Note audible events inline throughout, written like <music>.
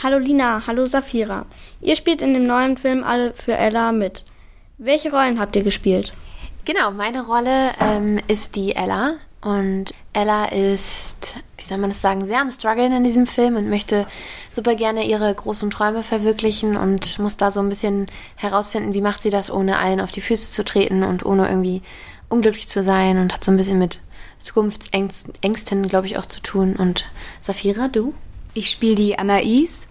Hallo Lina, hallo Safira. Ihr spielt in dem neuen Film Alle für Ella mit. Welche Rollen habt ihr gespielt? Genau, meine Rolle ähm, ist die Ella. Und Ella ist, wie soll man das sagen, sehr am Struggeln in diesem Film und möchte super gerne ihre großen Träume verwirklichen und muss da so ein bisschen herausfinden, wie macht sie das, ohne allen auf die Füße zu treten und ohne irgendwie unglücklich zu sein und hat so ein bisschen mit Zukunftsängsten, glaube ich, auch zu tun. Und Safira, du? Ich spiele die Anais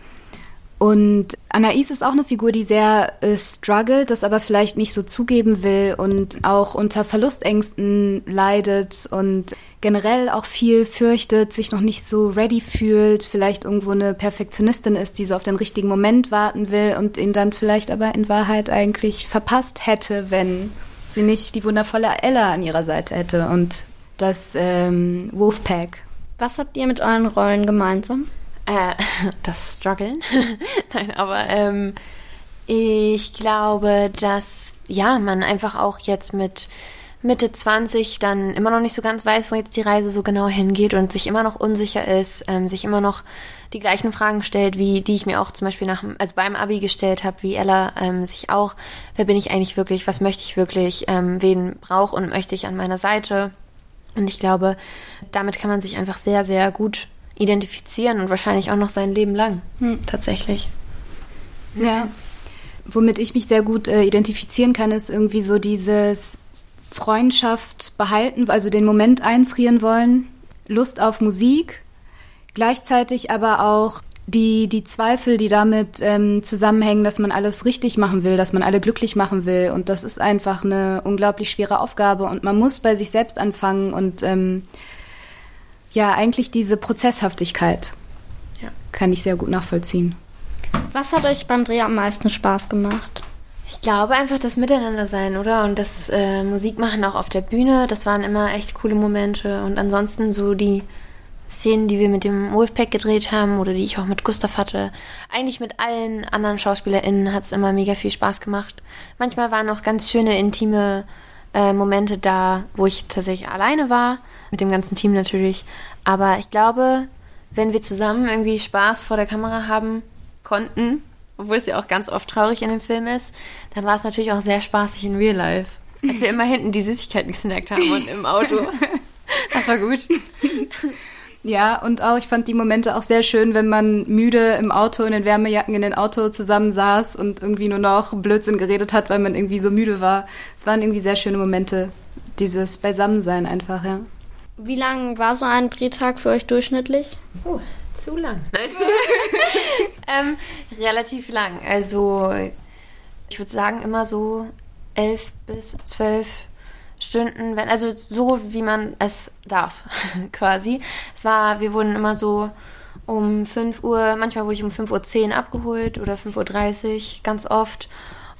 und Anais ist auch eine Figur, die sehr äh, struggelt, das aber vielleicht nicht so zugeben will und auch unter Verlustängsten leidet und generell auch viel fürchtet, sich noch nicht so ready fühlt, vielleicht irgendwo eine Perfektionistin ist, die so auf den richtigen Moment warten will und ihn dann vielleicht aber in Wahrheit eigentlich verpasst hätte, wenn sie nicht die wundervolle Ella an ihrer Seite hätte und das ähm, Wolfpack. Was habt ihr mit euren Rollen gemeinsam? Äh, <laughs> das Struggeln. <laughs> Nein, aber ähm, ich glaube, dass ja, man einfach auch jetzt mit Mitte 20 dann immer noch nicht so ganz weiß, wo jetzt die Reise so genau hingeht und sich immer noch unsicher ist, ähm, sich immer noch die gleichen Fragen stellt, wie die ich mir auch zum Beispiel nach, also beim Abi gestellt habe, wie Ella ähm, sich auch, wer bin ich eigentlich wirklich, was möchte ich wirklich, ähm, wen brauche und möchte ich an meiner Seite. Und ich glaube, damit kann man sich einfach sehr, sehr gut identifizieren und wahrscheinlich auch noch sein Leben lang. Hm. Tatsächlich. Ja. Womit ich mich sehr gut äh, identifizieren kann, ist irgendwie so dieses Freundschaft behalten, also den Moment einfrieren wollen, Lust auf Musik, gleichzeitig aber auch die, die Zweifel, die damit ähm, zusammenhängen, dass man alles richtig machen will, dass man alle glücklich machen will. Und das ist einfach eine unglaublich schwere Aufgabe. Und man muss bei sich selbst anfangen und ähm, ja, eigentlich diese Prozesshaftigkeit ja. kann ich sehr gut nachvollziehen. Was hat euch beim Dreh am meisten Spaß gemacht? Ich glaube einfach das Miteinander sein, oder? Und das äh, Musikmachen auch auf der Bühne, das waren immer echt coole Momente. Und ansonsten so die Szenen, die wir mit dem Wolfpack gedreht haben oder die ich auch mit Gustav hatte. Eigentlich mit allen anderen SchauspielerInnen hat es immer mega viel Spaß gemacht. Manchmal waren auch ganz schöne, intime äh, Momente da, wo ich tatsächlich alleine war mit dem ganzen Team natürlich. Aber ich glaube, wenn wir zusammen irgendwie Spaß vor der Kamera haben konnten, obwohl es ja auch ganz oft traurig in dem Film ist, dann war es natürlich auch sehr spaßig in Real Life. Als wir immer hinten die Süßigkeiten gesnackt haben und im Auto. <laughs> Das war gut. Ja, und auch, ich fand die Momente auch sehr schön, wenn man müde im Auto, in den Wärmejacken in den Auto zusammensaß und irgendwie nur noch Blödsinn geredet hat, weil man irgendwie so müde war. Es waren irgendwie sehr schöne Momente, dieses Beisammensein einfach, ja. Wie lang war so ein Drehtag für euch durchschnittlich? Oh, zu lang. Nein. <laughs> ähm, relativ lang. Also ich würde sagen immer so elf bis zwölf Stunden, wenn, also so wie man es darf, <laughs> quasi. Es war, wir wurden immer so um 5 Uhr, manchmal wurde ich um 5.10 Uhr abgeholt oder 5.30 Uhr, ganz oft.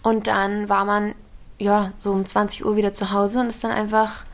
Und dann war man, ja, so um 20 Uhr wieder zu Hause und ist dann einfach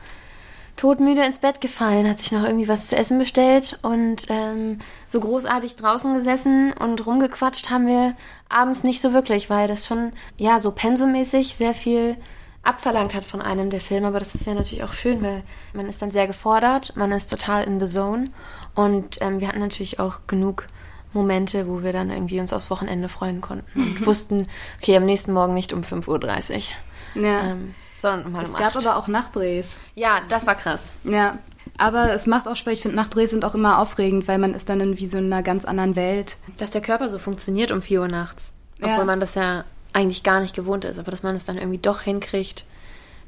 todmüde ins Bett gefallen, hat sich noch irgendwie was zu essen bestellt und ähm, so großartig draußen gesessen und rumgequatscht haben wir abends nicht so wirklich, weil das schon, ja, so pensumäßig sehr viel abverlangt hat von einem der Filme, aber das ist ja natürlich auch schön, weil man ist dann sehr gefordert, man ist total in the zone und ähm, wir hatten natürlich auch genug Momente, wo wir dann irgendwie uns aufs Wochenende freuen konnten und wussten, okay, am nächsten Morgen nicht um 5.30 Uhr. Ja. Ähm, sondern um Es gab 8. aber auch Nachtdrehs. Ja, das war krass. Ja, aber es macht auch Spaß. Ich finde, Nachtdrehs sind auch immer aufregend, weil man ist dann in wie so einer ganz anderen Welt. Dass der Körper so funktioniert um 4 Uhr nachts. Obwohl ja. man das ja eigentlich gar nicht gewohnt ist, aber dass man es dann irgendwie doch hinkriegt,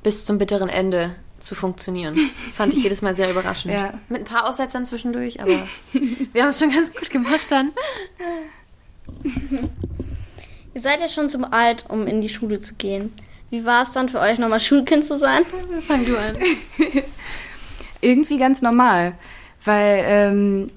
bis zum bitteren Ende zu funktionieren. <laughs> Fand ich jedes Mal sehr überraschend. Ja. Mit ein paar Aussetzern zwischendurch, aber <laughs> wir haben es schon ganz gut gemacht dann. <laughs> Ihr seid ja schon zu alt, um in die Schule zu gehen. Wie war es dann für euch, nochmal Schulkind zu sein? Fang du an. <laughs> Irgendwie ganz normal, weil ähm,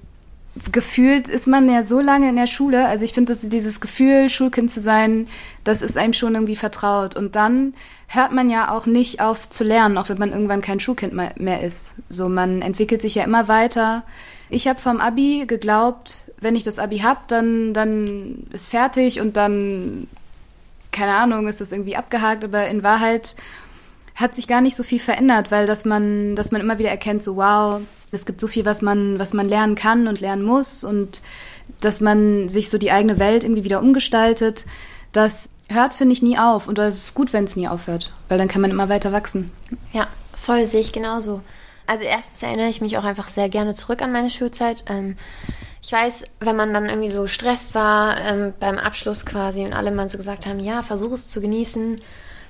gefühlt ist man ja so lange in der Schule. Also ich finde, dass dieses Gefühl, Schulkind zu sein, das ist einem schon irgendwie vertraut. Und dann hört man ja auch nicht auf zu lernen, auch wenn man irgendwann kein Schulkind mehr ist. So, man entwickelt sich ja immer weiter. Ich habe vom Abi geglaubt, wenn ich das Abi hab, dann dann ist fertig und dann keine Ahnung, ist das irgendwie abgehakt, aber in Wahrheit hat sich gar nicht so viel verändert, weil dass man, dass man immer wieder erkennt, so wow, es gibt so viel, was man, was man lernen kann und lernen muss und dass man sich so die eigene Welt irgendwie wieder umgestaltet. Das hört, finde ich, nie auf. Und das ist gut, wenn es nie aufhört, weil dann kann man immer weiter wachsen. Ja, voll sehe ich genauso. Also erstens erinnere ich mich auch einfach sehr gerne zurück an meine Schulzeit. Ähm, ich weiß, wenn man dann irgendwie so gestresst war ähm, beim Abschluss quasi und alle mal so gesagt haben, ja, versuch es zu genießen.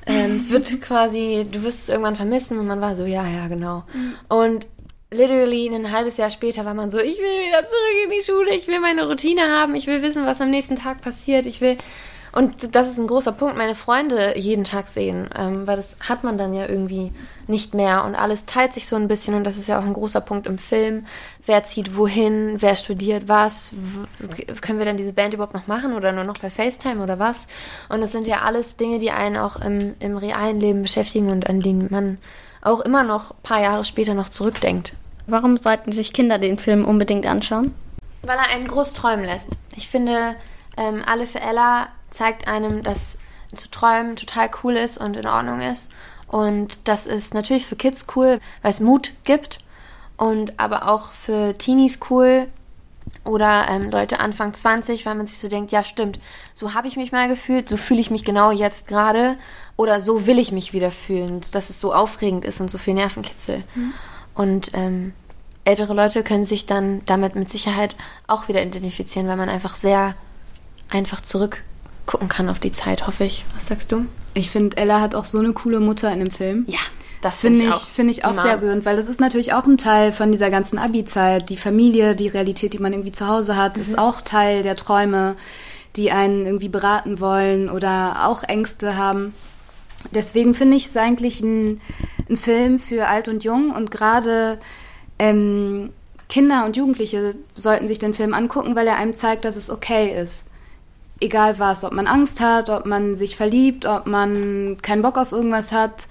Ähm, es wird <laughs> quasi, du wirst es irgendwann vermissen und man war so, ja, ja, genau. Mhm. Und literally ein halbes Jahr später war man so, ich will wieder zurück in die Schule, ich will meine Routine haben, ich will wissen, was am nächsten Tag passiert, ich will und das ist ein großer Punkt, meine Freunde jeden Tag sehen, ähm, weil das hat man dann ja irgendwie nicht mehr und alles teilt sich so ein bisschen und das ist ja auch ein großer Punkt im Film. Wer zieht wohin, wer studiert was, können wir dann diese Band überhaupt noch machen oder nur noch bei FaceTime oder was? Und das sind ja alles Dinge, die einen auch im, im realen Leben beschäftigen und an die man auch immer noch ein paar Jahre später noch zurückdenkt. Warum sollten sich Kinder den Film unbedingt anschauen? Weil er einen groß träumen lässt. Ich finde, ähm, Alle für Ella zeigt einem, dass zu träumen total cool ist und in Ordnung ist. Und das ist natürlich für Kids cool, weil es Mut gibt. Und aber auch für Teenies cool oder ähm, Leute Anfang 20, weil man sich so denkt, ja stimmt, so habe ich mich mal gefühlt, so fühle ich mich genau jetzt gerade oder so will ich mich wieder fühlen, dass es so aufregend ist und so viel Nervenkitzel. Mhm. Und ähm, ältere Leute können sich dann damit mit Sicherheit auch wieder identifizieren, weil man einfach sehr einfach zurückgucken kann auf die Zeit, hoffe ich. Was sagst du? Ich finde, Ella hat auch so eine coole Mutter in dem Film. Ja. Das finde find ich, find ich auch immer. sehr rührend, weil das ist natürlich auch ein Teil von dieser ganzen Abi-Zeit. Die Familie, die Realität, die man irgendwie zu Hause hat, mhm. ist auch Teil der Träume, die einen irgendwie beraten wollen oder auch Ängste haben. Deswegen finde ich es eigentlich ein, ein, Film für alt und jung und gerade ähm, Kinder und Jugendliche sollten sich den Film angucken, weil er einem zeigt, dass es okay ist egal was, ob man Angst hat, ob man sich verliebt, ob man keinen Bock auf irgendwas hat,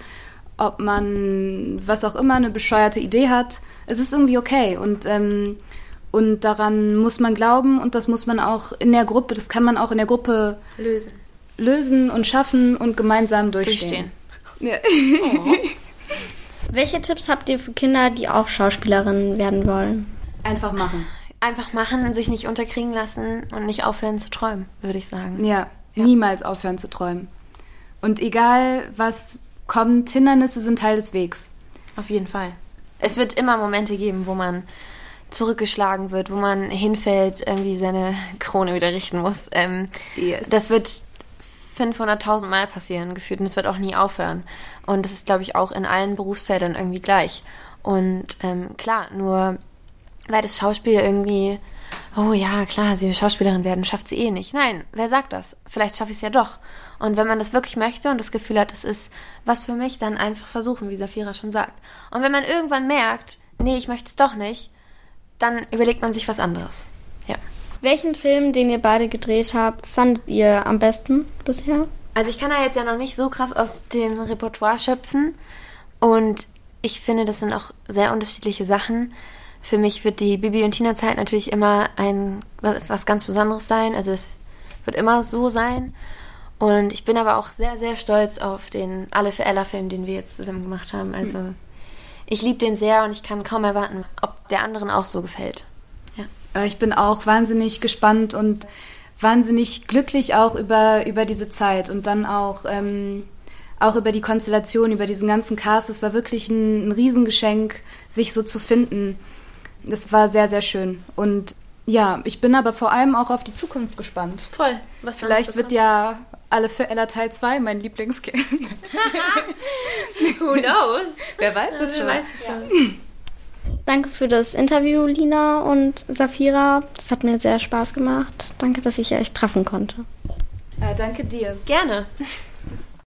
ob man was auch immer eine bescheuerte Idee hat. Es ist irgendwie okay und ähm, und daran muss man glauben und das muss man auch in der Gruppe, das kann man auch in der Gruppe lösen, lösen und schaffen und gemeinsam durchstehen. durchstehen. Ja. Oh. <laughs> Welche Tipps habt ihr für Kinder, die auch Schauspielerinnen werden wollen? Einfach machen einfach machen, sich nicht unterkriegen lassen und nicht aufhören zu träumen, würde ich sagen. Ja, ja, niemals aufhören zu träumen. Und egal, was kommt, Hindernisse sind Teil des Wegs. Auf jeden Fall. Es wird immer Momente geben, wo man zurückgeschlagen wird, wo man hinfällt, irgendwie seine Krone wieder richten muss. Ähm, yes. Das wird 500.000 Mal passieren, gefühlt, und es wird auch nie aufhören. Und das ist, glaube ich, auch in allen Berufsfeldern irgendwie gleich. Und ähm, klar, nur weil das Schauspiel irgendwie, oh ja, klar, sie will Schauspielerin werden, schafft sie eh nicht. Nein, wer sagt das? Vielleicht schaffe ich es ja doch. Und wenn man das wirklich möchte und das Gefühl hat, das ist was für mich, dann einfach versuchen, wie Safira schon sagt. Und wenn man irgendwann merkt, nee, ich möchte es doch nicht, dann überlegt man sich was anderes. Ja. Welchen Film, den ihr beide gedreht habt, fandet ihr am besten bisher? Also ich kann da jetzt ja noch nicht so krass aus dem Repertoire schöpfen. Und ich finde, das sind auch sehr unterschiedliche Sachen für mich wird die Bibi und Tina Zeit natürlich immer ein was ganz Besonderes sein. Also es wird immer so sein. Und ich bin aber auch sehr, sehr stolz auf den Alle für Ella Film, den wir jetzt zusammen gemacht haben. Also ich liebe den sehr und ich kann kaum erwarten, ob der anderen auch so gefällt. Ja. Ich bin auch wahnsinnig gespannt und wahnsinnig glücklich auch über, über diese Zeit und dann auch, ähm, auch über die Konstellation, über diesen ganzen Cast. Es war wirklich ein, ein Riesengeschenk, sich so zu finden. Das war sehr, sehr schön. Und ja, ich bin aber vor allem auch auf die Zukunft gespannt. Voll. Was Vielleicht wird ja alle für Ella Teil 2 mein Lieblingskind. <laughs> Who knows? Wer weiß es schon. Weiß es schon. Danke für das Interview, Lina und Safira. Das hat mir sehr Spaß gemacht. Danke, dass ich euch treffen konnte. Äh, danke dir. Gerne.